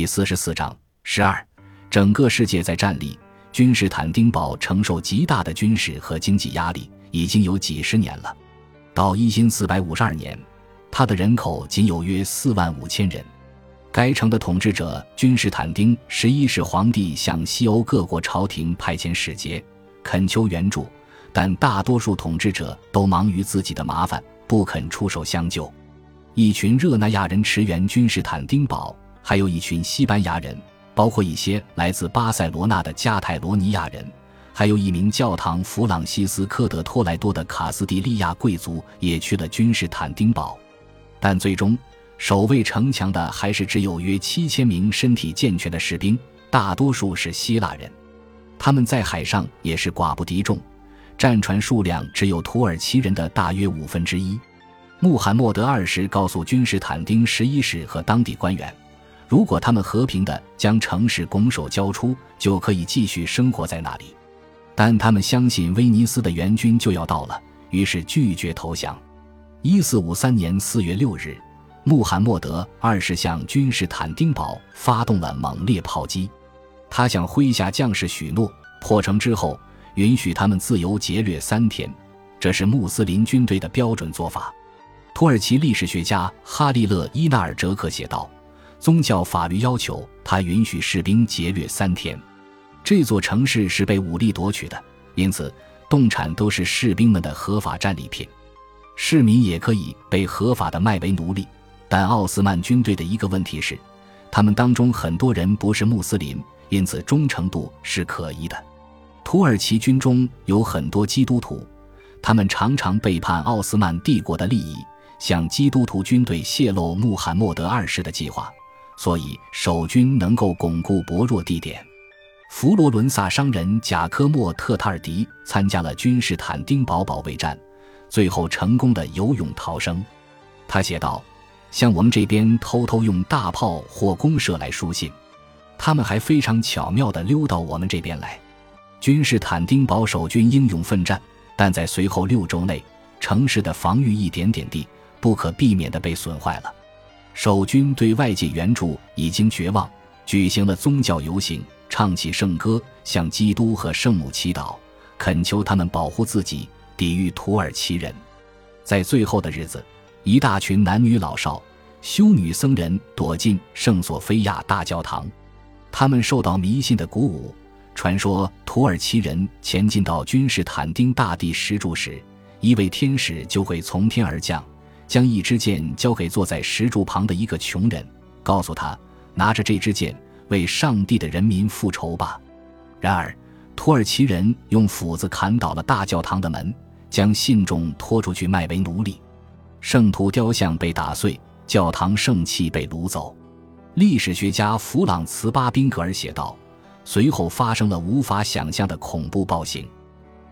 第四十四章十二，整个世界在战力，君士坦丁堡承受极大的军事和经济压力已经有几十年了。到一四四百五十二年，它的人口仅有约四万五千人。该城的统治者君士坦丁十一世皇帝向西欧各国朝廷派遣使节，恳求援助，但大多数统治者都忙于自己的麻烦，不肯出手相救。一群热那亚人驰援君士坦丁堡。还有一群西班牙人，包括一些来自巴塞罗那的加泰罗尼亚人，还有一名教堂弗朗西斯科德托莱多的卡斯蒂利亚贵族也去了君士坦丁堡，但最终守卫城墙的还是只有约七千名身体健全的士兵，大多数是希腊人，他们在海上也是寡不敌众，战船数量只有土耳其人的大约五分之一。穆罕默德二世告诉君士坦丁十一世和当地官员。如果他们和平地将城市拱手交出，就可以继续生活在那里。但他们相信威尼斯的援军就要到了，于是拒绝投降。一四五三年四月六日，穆罕默德二世向君士坦丁堡发动了猛烈炮击。他向麾下将士许诺，破城之后允许他们自由劫掠三天，这是穆斯林军队的标准做法。土耳其历史学家哈利勒伊纳尔哲克写道。宗教法律要求他允许士兵劫掠三天。这座城市是被武力夺取的，因此动产都是士兵们的合法战利品。市民也可以被合法的卖为奴隶。但奥斯曼军队的一个问题是，他们当中很多人不是穆斯林，因此忠诚度是可疑的。土耳其军中有很多基督徒，他们常常背叛奥斯曼帝国的利益，向基督徒军队泄露穆罕默德二世的计划。所以守军能够巩固薄弱地点。佛罗伦萨商人贾科莫特塔尔迪参加了君士坦丁堡保卫战，最后成功的游泳逃生。他写道：“像我们这边偷偷用大炮或公射来书信，他们还非常巧妙地溜到我们这边来。”君士坦丁堡守军英勇奋战，但在随后六周内，城市的防御一点点地不可避免地被损坏了。守军对外界援助已经绝望，举行了宗教游行，唱起圣歌，向基督和圣母祈祷，恳求他们保护自己，抵御土耳其人。在最后的日子，一大群男女老少、修女僧人躲进圣索菲亚大教堂，他们受到迷信的鼓舞，传说土耳其人前进到君士坦丁大帝石柱时，一位天使就会从天而降。将一支箭交给坐在石柱旁的一个穷人，告诉他：“拿着这支箭，为上帝的人民复仇吧。”然而，土耳其人用斧子砍倒了大教堂的门，将信众拖出去卖为奴隶。圣徒雕像被打碎，教堂圣器被掳走。历史学家弗朗茨·巴宾格尔写道：“随后发生了无法想象的恐怖暴行。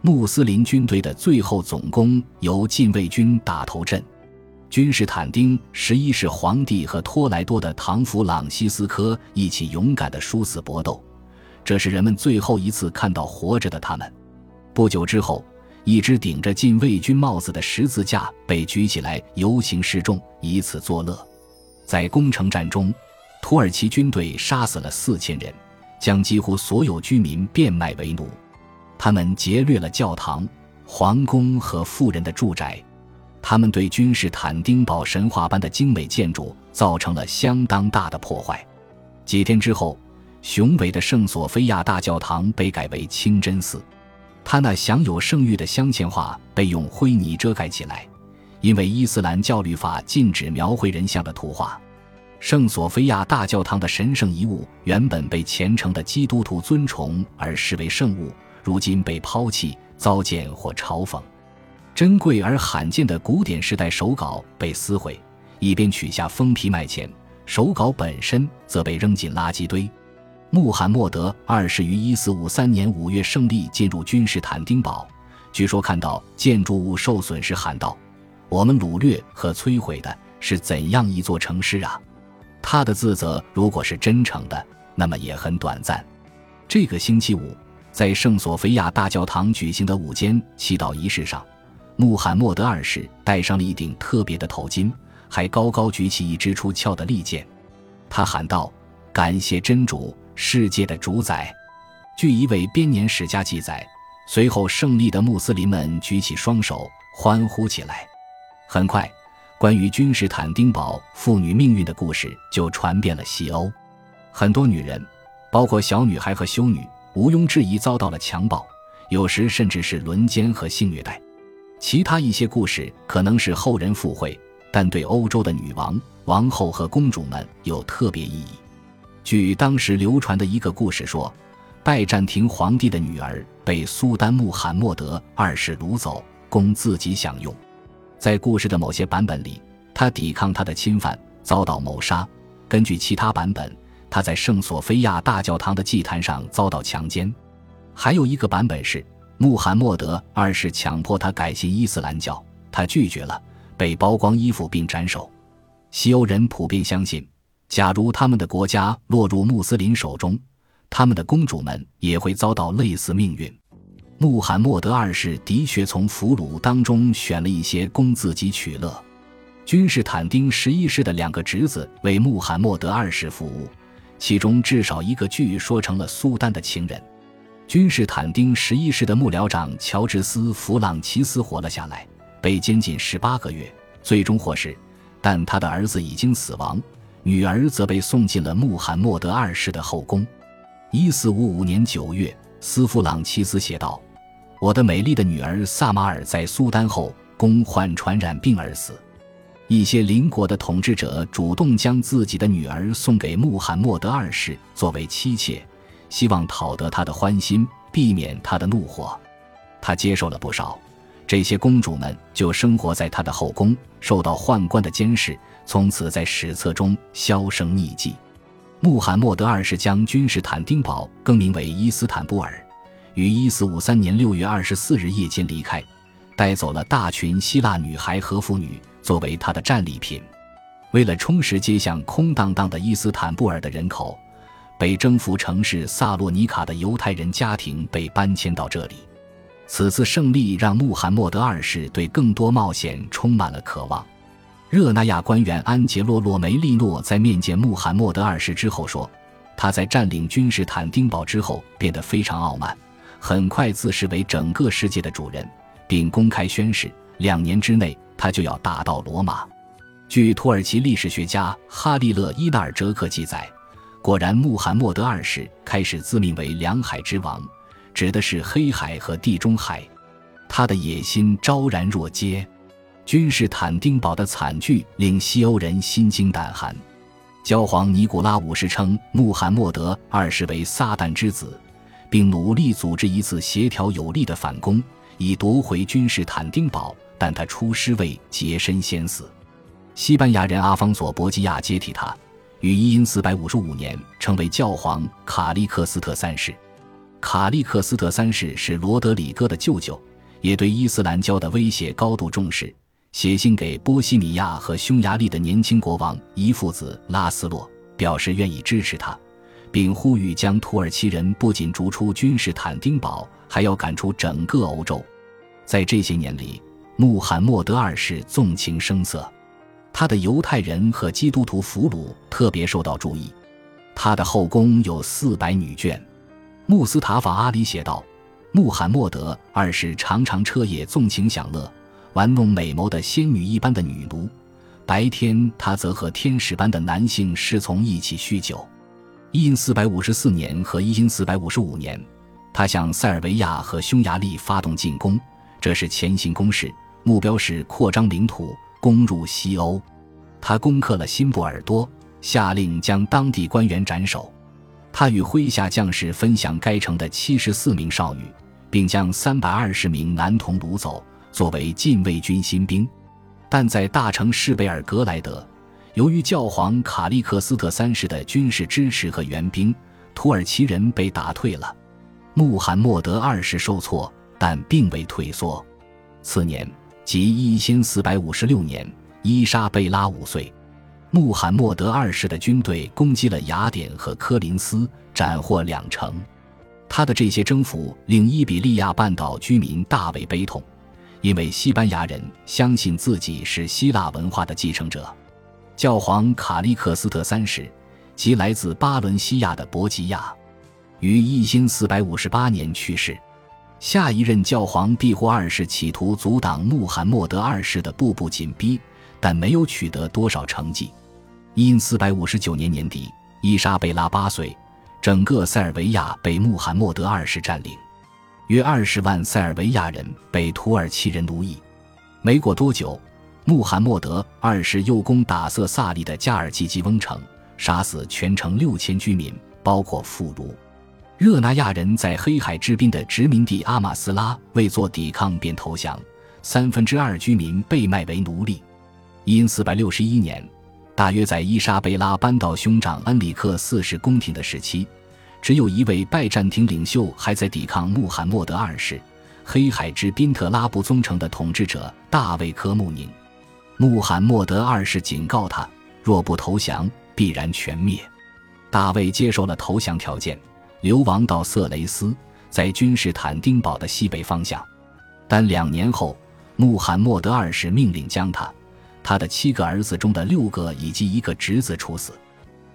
穆斯林军队的最后总攻由禁卫军打头阵。”君士坦丁十一世皇帝和托莱多的唐弗朗西斯科一起勇敢的殊死搏斗，这是人们最后一次看到活着的他们。不久之后，一只顶着禁卫军帽子的十字架被举起来游行示众，以此作乐。在攻城战中，土耳其军队杀死了四千人，将几乎所有居民变卖为奴。他们劫掠了教堂、皇宫和富人的住宅。他们对君士坦丁堡神话般的精美建筑造成了相当大的破坏。几天之后，雄伟的圣索菲亚大教堂被改为清真寺，它那享有盛誉的镶嵌画被用灰泥遮盖起来，因为伊斯兰教律法禁止描绘人像的图画。圣索菲亚大教堂的神圣遗物原本被虔诚的基督徒尊崇而视为圣物，如今被抛弃、糟践或嘲讽。珍贵而罕见的古典时代手稿被撕毁，以便取下封皮卖钱；手稿本身则被扔进垃圾堆。穆罕默德二世于一四五三年五月胜利进入君士坦丁堡，据说看到建筑物受损时喊道：“我们掳掠和摧毁的是怎样一座城市啊！”他的自责如果是真诚的，那么也很短暂。这个星期五，在圣索菲亚大教堂举行的午间祈祷仪式上。穆罕默德二世戴上了一顶特别的头巾，还高高举起一支出鞘的利剑。他喊道：“感谢真主，世界的主宰。据一位编年史家记载，随后胜利的穆斯林们举起双手欢呼起来。很快，关于君士坦丁堡妇女命运的故事就传遍了西欧。很多女人，包括小女孩和修女，毋庸置疑遭到了强暴，有时甚至是轮奸和性虐待。其他一些故事可能是后人附会，但对欧洲的女王、王后和公主们有特别意义。据当时流传的一个故事说，拜占庭皇帝的女儿被苏丹穆罕默德二世掳走，供自己享用。在故事的某些版本里，他抵抗他的侵犯，遭到谋杀。根据其他版本。他在圣索菲亚大教堂的祭坛上遭到强奸，还有一个版本是穆罕默德二世强迫他改信伊斯兰教，他拒绝了，被剥光衣服并斩首。西欧人普遍相信，假如他们的国家落入穆斯林手中，他们的公主们也会遭到类似命运。穆罕默德二世的确从俘虏当中选了一些供自己取乐。君士坦丁十一世的两个侄子为穆罕默德二世服务。其中至少一个据说成了苏丹的情人。君士坦丁十一世的幕僚长乔治斯·弗朗齐斯活了下来，被监禁十八个月，最终获释。但他的儿子已经死亡，女儿则被送进了穆罕默德二世的后宫。一四五五年九月，斯弗朗齐斯写道：“我的美丽的女儿萨马尔在苏丹后宫患传染病而死。”一些邻国的统治者主动将自己的女儿送给穆罕默德二世作为妻妾，希望讨得他的欢心，避免他的怒火。他接受了不少，这些公主们就生活在他的后宫，受到宦官的监视，从此在史册中销声匿迹。穆罕默德二世将君士坦丁堡更名为伊斯坦布尔，于一四五三年六月二十四日夜间离开，带走了大群希腊女孩和妇女。作为他的战利品，为了充实街巷空荡荡的伊斯坦布尔的人口，被征服城市萨洛尼卡的犹太人家庭被搬迁到这里。此次胜利让穆罕默德二世对更多冒险充满了渴望。热那亚官员安杰洛·洛梅利诺在面见穆罕默德二世之后说：“他在占领君士坦丁堡之后变得非常傲慢，很快自视为整个世界的主人，并公开宣誓，两年之内。”他就要打到罗马。据土耳其历史学家哈利勒·伊纳尔哲克记载，果然，穆罕默德二世开始自命为两海之王，指的是黑海和地中海。他的野心昭然若揭。君士坦丁堡的惨剧令西欧人心惊胆寒。教皇尼古拉五世称穆罕默德二世为撒旦之子，并努力组织一次协调有力的反攻，以夺回君士坦丁堡。但他出师未捷身先死，西班牙人阿方索·博基亚接替他，于一因四百五十五年成为教皇卡利克斯特三世。卡利克斯特三世是罗德里戈的舅舅，也对伊斯兰教的威胁高度重视，写信给波西米亚和匈牙利的年轻国王伊父子拉斯洛，表示愿意支持他，并呼吁将土耳其人不仅逐出君士坦丁堡，还要赶出整个欧洲。在这些年里。穆罕默德二世纵情声色，他的犹太人和基督徒俘虏特别受到注意。他的后宫有四百女眷。穆斯塔法阿里写道：“穆罕默德二世常常彻夜纵情享乐，玩弄美眸的仙女一般的女奴；白天他则和天使般的男性侍从一起酗酒。”一因四百五十四年和一因四百五十五年，他向塞尔维亚和匈牙利发动进攻，这是前行攻势。目标是扩张领土，攻入西欧。他攻克了辛布尔多，下令将当地官员斩首。他与麾下将士分享该城的七十四名少女，并将三百二十名男童掳走，作为禁卫军新兵。但在大城市贝尔格莱德，由于教皇卡利克斯特三世的军事支持和援兵，土耳其人被打退了。穆罕默德二世受挫，但并未退缩。次年。即一千四百五十六年，伊莎贝拉五岁，穆罕默德二世的军队攻击了雅典和科林斯，斩获两城。他的这些征服令伊比利亚半岛居民大为悲痛，因为西班牙人相信自己是希腊文化的继承者。教皇卡利克斯特三世即来自巴伦西亚的博吉亚，于一千四百五十八年去世。下一任教皇庇护二世企图阻挡穆罕默德二世的步步紧逼，但没有取得多少成绩。因四百五十九年年底，伊莎贝拉八岁，整个塞尔维亚被穆罕默德二世占领，约二十万塞尔维亚人被土耳其人奴役。没过多久，穆罕默德二世又攻打色萨利的加尔济吉翁城，杀死全城六千居民，包括妇孺。热那亚人在黑海之滨的殖民地阿马斯拉为做抵抗便投降，三分之二居民被卖为奴隶。因四百六十一年，大约在伊莎贝拉扳倒兄长恩里克四世宫廷的时期，只有一位拜占庭领袖还在抵抗穆罕默德二世。黑海之滨特拉布宗城的统治者大卫科穆宁，穆罕默德二世警告他，若不投降，必然全灭。大卫接受了投降条件。流亡到色雷斯，在君士坦丁堡的西北方向，但两年后，穆罕默德二世命令将他、他的七个儿子中的六个以及一个侄子处死。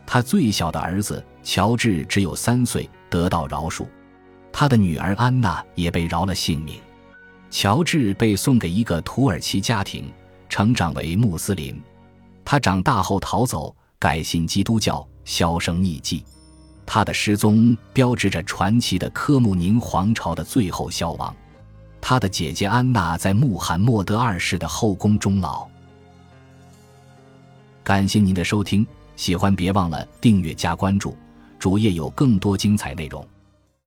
他最小的儿子乔治只有三岁，得到饶恕；他的女儿安娜也被饶了性命。乔治被送给一个土耳其家庭，成长为穆斯林。他长大后逃走，改信基督教，销声匿迹。他的失踪标志着传奇的科穆宁皇朝的最后消亡。他的姐姐安娜在穆罕默德二世的后宫终老。感谢您的收听，喜欢别忘了订阅加关注，主页有更多精彩内容。